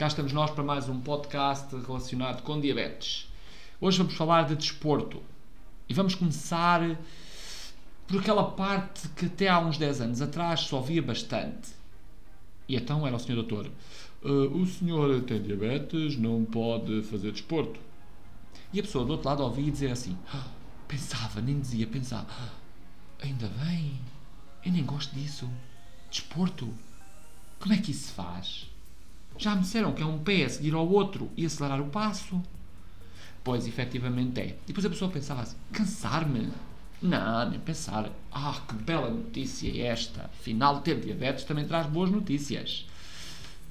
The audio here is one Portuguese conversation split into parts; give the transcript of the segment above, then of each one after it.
cá estamos nós para mais um podcast relacionado com diabetes. Hoje vamos falar de desporto e vamos começar por aquela parte que até há uns 10 anos atrás só via bastante. E então era o senhor doutor, uh, o senhor tem diabetes, não pode fazer desporto. E a pessoa do outro lado ouvia dizia assim, ah, pensava, nem dizia, pensava, ah, ainda bem, eu nem gosto disso. Desporto, como é que isso se faz? Já me disseram que é um pé a seguir ao outro e acelerar o passo. Pois, efetivamente é. E depois a pessoa pensava assim: cansar-me? Não, nem pensar. Ah, que bela notícia é esta. Afinal, ter diabetes também traz boas notícias.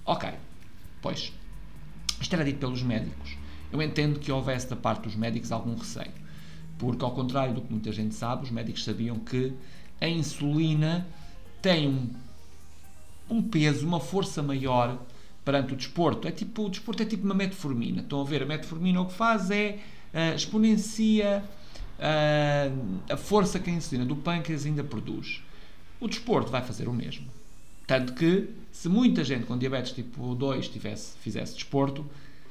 Ok, pois, isto era dito pelos médicos. Eu entendo que houvesse da parte dos médicos algum receio. Porque, ao contrário do que muita gente sabe, os médicos sabiam que a insulina tem um, um peso, uma força maior perante o desporto. É tipo, o desporto é tipo uma metformina. Estão a ver? A metformina o que faz é uh, exponencia uh, a força que a insulina do pâncreas ainda produz. O desporto vai fazer o mesmo. Tanto que, se muita gente com diabetes tipo 2 tivesse, fizesse desporto,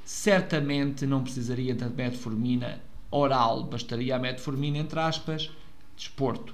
certamente não precisaria da metformina oral, bastaria a metformina, entre aspas, desporto.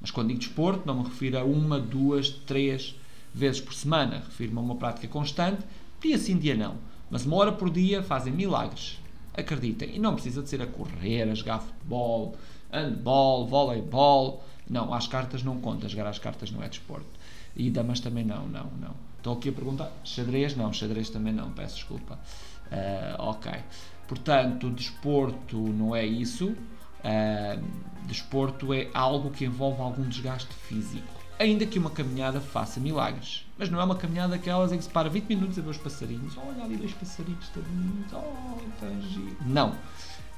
Mas quando digo desporto, não me refiro a uma, duas, três vezes por semana. Refiro-me a uma prática constante. Dia sim, dia não. Mas uma hora por dia fazem milagres. Acreditem. E não precisa de ser a correr, a jogar futebol, handball, voleibol. Não, às cartas não conta. Jogar às cartas não é desporto. E damas também não, não, não. Estou aqui a perguntar. Xadrez? Não, xadrez também não. Peço desculpa. Uh, ok. Portanto, desporto não é isso. Uh, desporto é algo que envolve algum desgaste físico ainda que uma caminhada faça milagres. Mas não é uma caminhada daquelas em que se para 20 minutos a ver os passarinhos. Olha ali dois passarinhos tadinhos. Oh, tá giro. Não.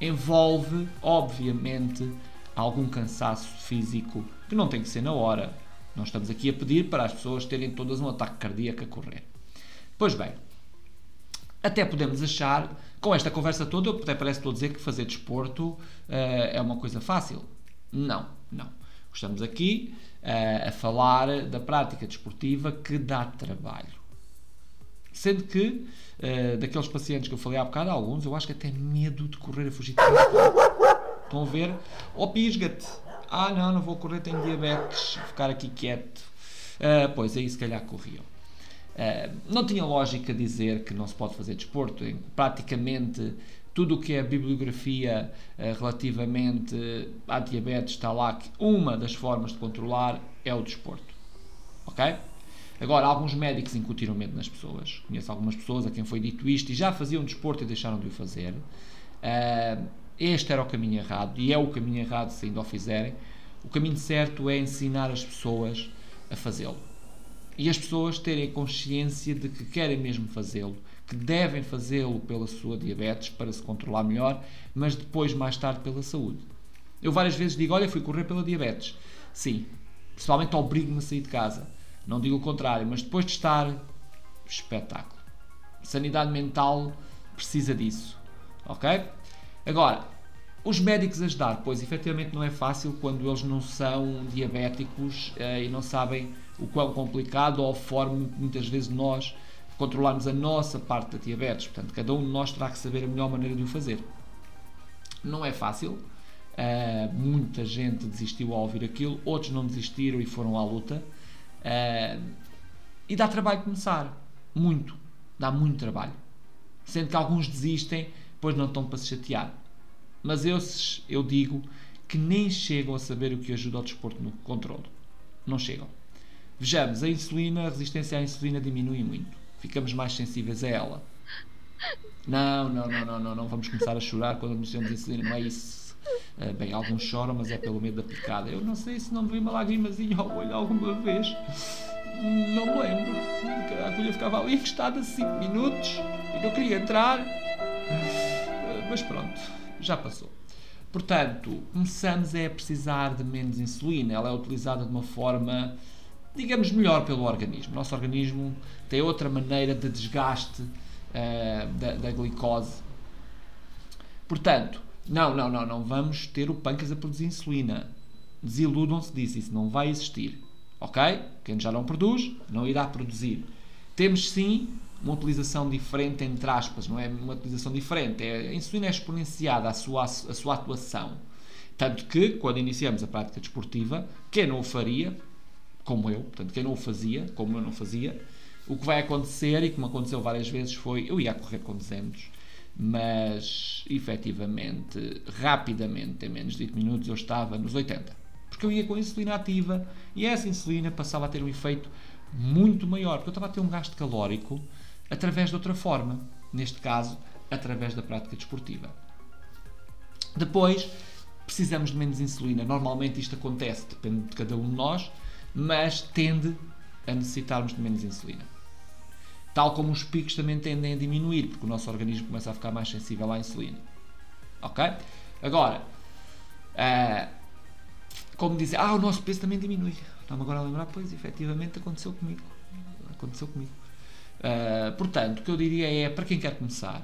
Envolve, obviamente, algum cansaço físico que não tem que ser na hora. Nós estamos aqui a pedir para as pessoas terem todas um ataque cardíaco a correr. Pois bem, até podemos achar, com esta conversa toda, até parece estou a dizer que fazer desporto uh, é uma coisa fácil. Não, não. Estamos aqui uh, a falar da prática desportiva que dá trabalho. Sendo que, uh, daqueles pacientes que eu falei há bocado, alguns eu acho que até medo de correr a fugir de Estão a ver? Oh, pisga-te. Ah, não, não vou correr, tenho diabetes. Vou ficar aqui quieto. Uh, pois, aí se calhar corriam. Uh, não tinha lógica dizer que não se pode fazer desporto. Praticamente tudo o que é bibliografia uh, relativamente à diabetes está lá que uma das formas de controlar é o desporto. Ok? Agora, alguns médicos incutiram medo nas pessoas. Conheço algumas pessoas a quem foi dito isto e já faziam desporto e deixaram de o fazer. Uh, este era o caminho errado e é o caminho errado se ainda o fizerem. O caminho certo é ensinar as pessoas a fazê-lo. E as pessoas terem consciência de que querem mesmo fazê-lo que devem fazê-lo pela sua diabetes para se controlar melhor, mas depois, mais tarde, pela saúde. Eu várias vezes digo: Olha, fui correr pela diabetes. Sim, principalmente obrigo-me a sair de casa. Não digo o contrário, mas depois de estar, espetáculo. Sanidade mental precisa disso. Ok? Agora, os médicos ajudar, pois efetivamente não é fácil quando eles não são diabéticos eh, e não sabem o quão complicado ou a forma muitas vezes nós controlarmos a nossa parte da diabetes. Portanto, cada um de nós terá que saber a melhor maneira de o fazer. Não é fácil. Uh, muita gente desistiu ao ouvir aquilo, outros não desistiram e foram à luta. Uh, e dá trabalho começar. Muito. Dá muito trabalho. Sendo que alguns desistem, pois não estão para se chatear. Mas eu, eu digo que nem chegam a saber o que ajuda ao desporto no controle. Não chegam. Vejamos, a insulina, a resistência à insulina diminui muito ficamos mais sensíveis a ela. Não, não, não, não, não, não vamos começar a chorar quando anunciamos insulina, não é isso. Uh, bem, alguns choram, mas é pelo medo da picada. Eu não sei se não me uma lagrimazinha ao olho alguma vez. Não me lembro. A agulha ficava ali encostada 5 minutos e eu queria entrar. Uh, mas pronto, já passou. Portanto, começamos a precisar de menos insulina. Ela é utilizada de uma forma digamos, melhor pelo organismo. Nosso organismo tem outra maneira de desgaste uh, da, da glicose. Portanto, não, não, não, não vamos ter o pâncreas a produzir insulina. Desiludam-se disso, isso não vai existir. Ok? Quem já não produz, não irá produzir. Temos sim uma utilização diferente, entre aspas, não é uma utilização diferente, é, a insulina é exponenciada a sua, a sua atuação. Tanto que, quando iniciamos a prática desportiva, quem não o faria, como eu, portanto, quem não o fazia, como eu não fazia, o que vai acontecer, e como aconteceu várias vezes, foi eu ia correr com 200, mas efetivamente, rapidamente, em menos de 8 minutos, eu estava nos 80. Porque eu ia com a insulina ativa e essa insulina passava a ter um efeito muito maior, porque eu estava a ter um gasto calórico através de outra forma, neste caso, através da prática desportiva. Depois, precisamos de menos insulina. Normalmente isto acontece, depende de cada um de nós, mas tende a necessitarmos de menos insulina. Tal como os picos também tendem a diminuir, porque o nosso organismo começa a ficar mais sensível à insulina. Ok? Agora, uh, como dizer, ah, o nosso peso também diminui. Estamos agora a lembrar, pois, efetivamente aconteceu comigo. Aconteceu comigo. Uh, portanto, o que eu diria é, para quem quer começar,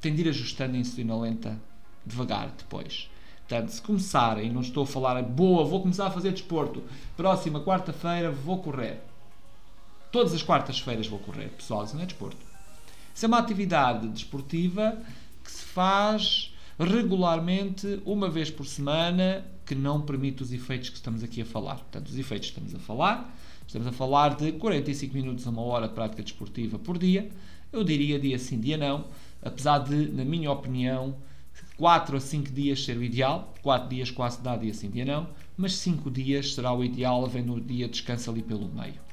tem de ir ajustando a insulina lenta devagar depois. Portanto, se começarem, não estou a falar, boa, vou começar a fazer desporto, próxima quarta-feira vou correr. Todas as quartas-feiras vou correr, pessoal, isso não é desporto. Isso é uma atividade desportiva que se faz regularmente, uma vez por semana, que não permite os efeitos que estamos aqui a falar. Portanto, os efeitos que estamos a falar, estamos a falar de 45 minutos a uma hora de prática desportiva por dia. Eu diria dia sim, dia não, apesar de, na minha opinião, 4 a 5 dias ser o ideal, 4 dias quase dá dia sim, dia não, mas 5 dias será o ideal, havendo o dia descanso ali pelo meio.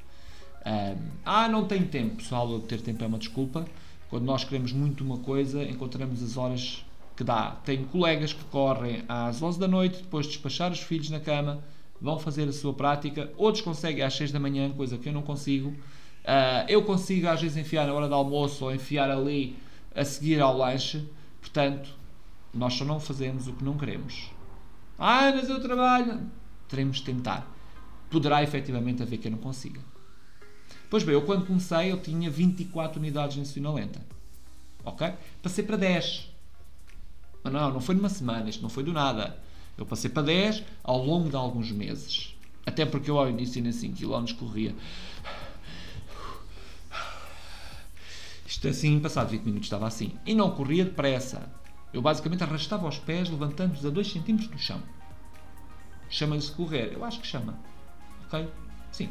Ah, não tenho tempo, pessoal, ter tempo é uma desculpa. Quando nós queremos muito uma coisa, encontramos as horas que dá. Tenho colegas que correm às 11 da noite, depois de despachar os filhos na cama, vão fazer a sua prática. Outros conseguem às 6 da manhã, coisa que eu não consigo. Uh, eu consigo às vezes enfiar na hora do almoço ou enfiar ali a seguir ao lanche. Portanto, nós só não fazemos o que não queremos. Ah, mas eu trabalho. Teremos de tentar. Poderá efetivamente haver que eu não consiga. Pois bem, eu quando comecei eu tinha 24 unidades de insulina lenta. Ok? Passei para 10. Mas não, não foi numa semana, isto não foi do nada. Eu passei para 10 ao longo de alguns meses. Até porque eu ao início nem 5 km corria. Isto assim, passado 20 minutos estava assim. E não corria depressa. Eu basicamente arrastava os pés, levantando-os a 2 cm do chão. Chama-se correr. Eu acho que chama. Ok? Sim.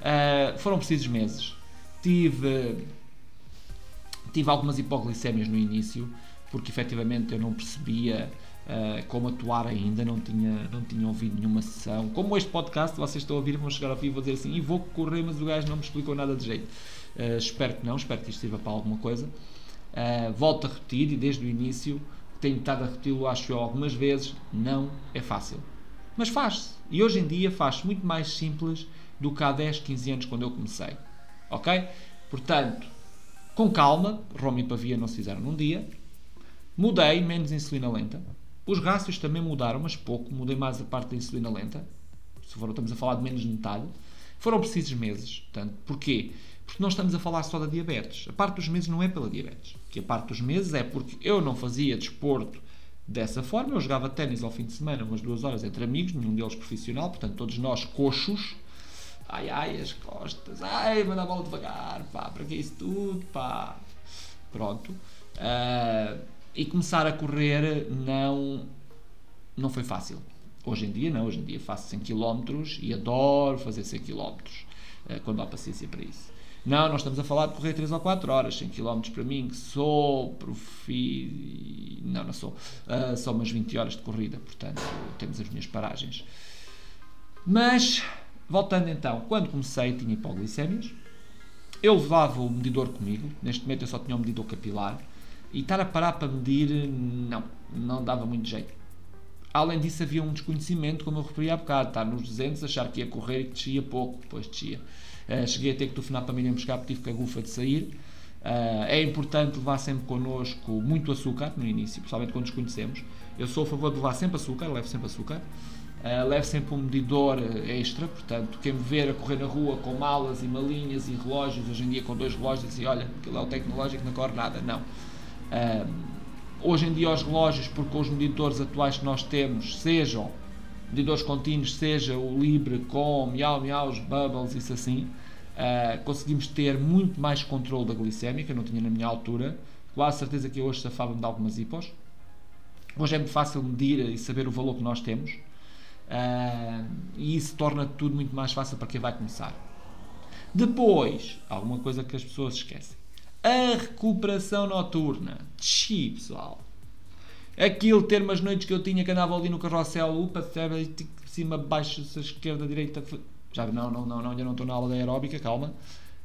Uh, foram precisos meses. Tive, tive algumas hipoglicémias no início porque efetivamente eu não percebia uh, como atuar ainda, não tinha, não tinha ouvido nenhuma sessão. Como este podcast, vocês estão a ouvir, vão chegar ao fim e vou dizer assim: e vou correr, mas o gajo não me explicou nada de jeito. Uh, espero que não, espero que isto sirva para alguma coisa. Uh, volto a repetir e desde o início tenho estado a repeti-lo, acho eu, algumas vezes. Não é fácil. Mas faz-se. E hoje em dia faz-se muito mais simples do que há 10, 15 anos quando eu comecei. Ok? Portanto, com calma, Roma e Pavia não se fizeram num dia, Mudei, menos insulina lenta. Os rácios também mudaram, mas pouco. Mudei mais a parte da insulina lenta. Se for, estamos a falar de menos de metade. Foram precisos meses. Portanto, porquê? Porque nós estamos a falar só da diabetes. A parte dos meses não é pela diabetes. Que a parte dos meses é porque eu não fazia desporto dessa forma. Eu jogava ténis ao fim de semana, umas duas horas entre amigos, nenhum deles profissional. Portanto, todos nós coxos. Ai, ai, as costas. Ai, manda a bola devagar, pá. Para que isso tudo, pá. Pronto. Uh, e começar a correr não, não foi fácil. Hoje em dia, não. Hoje em dia faço 100 km e adoro fazer 100 km eh, quando há paciência para isso. Não, nós estamos a falar de correr 3 ou 4 horas, 100 km para mim, que sou profi... Não, não sou. Uh, são umas 20 horas de corrida, portanto, temos as minhas paragens. Mas, voltando então, quando comecei tinha hipoglicémias. Eu levava o medidor comigo. Neste momento eu só tinha um medidor capilar. E estar a parar para medir, não, não dava muito jeito. Além disso, havia um desconhecimento, como eu referi há bocado, estar nos 200, achar que ia correr e que descia pouco, depois descia. Uh, cheguei a ter que telefonar para mim buscar porque tive que a gufa de sair. Uh, é importante levar sempre connosco muito açúcar no início, principalmente quando desconhecemos. Eu sou a favor de levar sempre açúcar, levo sempre açúcar. Uh, levo sempre um medidor extra, portanto, quem me ver a correr na rua com malas e malinhas e relógios, hoje em dia com dois relógios, e olha, aquilo é o tecnológico, não corre nada. Não Uh, hoje em dia, os relógios, porque os medidores atuais que nós temos, sejam medidores contínuos, seja o Libre com miau, miaus, bubbles, isso assim, Uh, conseguimos ter muito mais controle da eu não tinha na minha altura. Quase certeza que hoje safava-me de algumas hipos. Hoje é muito fácil medir e saber o valor que nós temos. Uh, e isso torna tudo muito mais fácil para quem vai começar. Depois, alguma coisa que as pessoas esquecem. A recuperação noturna. Xi, pessoal. Aquilo ter umas noites que eu tinha que andava ali no carrossel, upa, cima, baixo, esquerda, direita, já não, não, não, não, ainda não estou na aula da aeróbica, calma.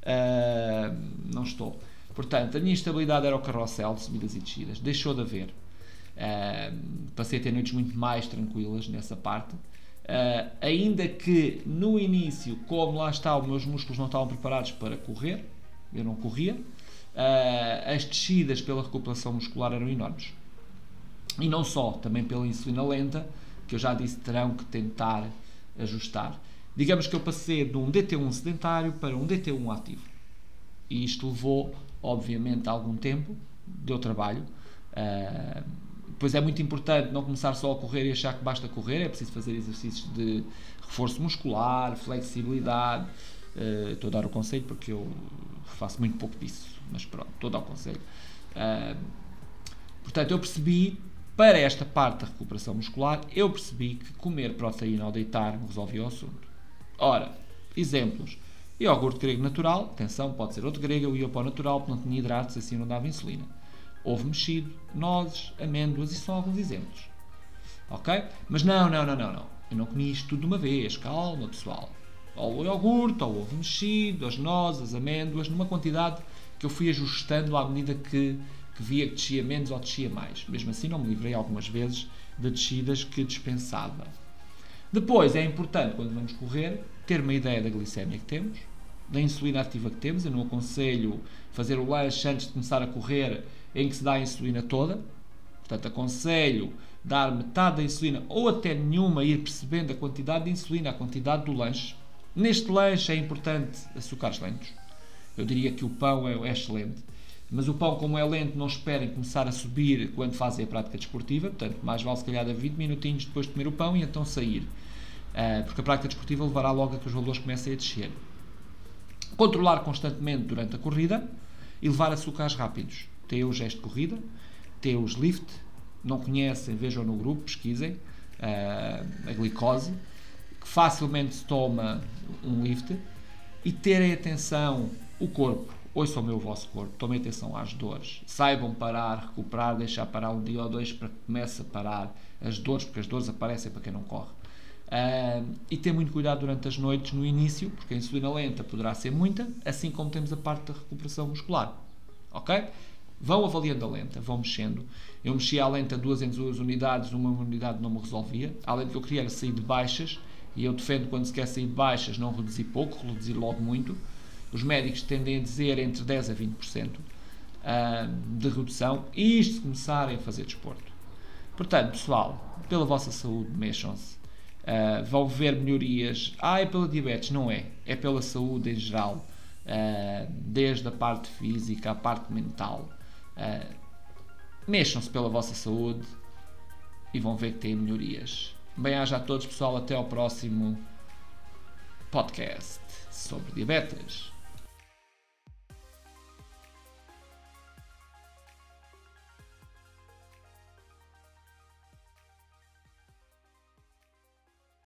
Uh, não estou. Portanto, a minha estabilidade era o carrossel de subidas e descidas. Deixou de haver. Uh, passei a ter noites muito mais tranquilas nessa parte. Uh, ainda que no início, como lá está, os meus músculos não estavam preparados para correr, eu não corria, as descidas pela recuperação muscular eram enormes. E não só, também pela insulina lenta, que eu já disse terão que tentar ajustar. Digamos que eu passei de um DT1 sedentário para um DT1 ativo. E isto levou, obviamente, algum tempo, deu trabalho. Uh, pois é muito importante não começar só a correr e achar que basta correr, é preciso fazer exercícios de reforço muscular, flexibilidade. Uh, estou a dar o conselho porque eu faço muito pouco disso, mas pronto, estou a dar o conselho. Uh, portanto, eu percebi para esta parte da recuperação muscular, eu percebi que comer proteína ao deitar resolvia o assunto. Ora, exemplos. Iogurte grego natural, atenção, pode ser outro grego, eu ia o natural porque não tinha hidratos, assim não dava insulina. Ovo mexido, nozes, amêndoas, e são alguns exemplos. Ok? Mas não, não, não, não, não. Eu não comi isto tudo de uma vez, calma pessoal. Ao iogurte, ao ovo mexido, as nozes, as amêndoas, numa quantidade que eu fui ajustando à medida que, que via que descia menos ou descia mais. Mesmo assim, não me livrei algumas vezes de descidas que dispensava. Depois é importante, quando vamos correr, ter uma ideia da glicemia que temos, da insulina ativa que temos. Eu não aconselho fazer o lanche antes de começar a correr em que se dá a insulina toda. Portanto, aconselho dar metade da insulina ou até nenhuma, ir percebendo a quantidade de insulina, a quantidade do lanche. Neste lanche é importante açúcares lentos. Eu diria que o pão é, é excelente. Mas o pão, como é lento, não esperem começar a subir quando fazem a prática desportiva. Portanto, mais vale se calhar dar 20 minutinhos depois de comer o pão e então sair. Uh, porque a prática desportiva levará logo a que os valores comecem a descer. Controlar constantemente durante a corrida e levar açúcares rápidos. Tem o gesto de corrida, tem os lift. Não conhecem, vejam no grupo, pesquisem. Uh, a glicose, que facilmente se toma um lift. E terem atenção o corpo ouçam o meu vosso corpo, tomem atenção às dores, saibam parar, recuperar, deixar parar um dia ou dois para que comece a parar as dores, porque as dores aparecem para quem não corre. Uh, e ter muito cuidado durante as noites no início, porque a insulina lenta poderá ser muita, assim como temos a parte da recuperação muscular. Ok? Vão avaliando a lenta, vão mexendo. Eu mexia a lenta duas em duas unidades, uma unidade não me resolvia. Além de que eu queria sair de baixas, e eu defendo quando se quer sair de baixas não reduzir pouco, reduzir logo muito os médicos tendem a dizer entre 10% a 20% ah, de redução, e isto se começarem a fazer desporto. Portanto, pessoal, pela vossa saúde, mexam-se. Uh, vão ver melhorias. Ah, é pela diabetes? Não é. É pela saúde em geral. Uh, desde a parte física à parte mental. Uh, mexam-se pela vossa saúde e vão ver que têm melhorias. Bem-aja a todos, pessoal. Até ao próximo podcast sobre diabetes.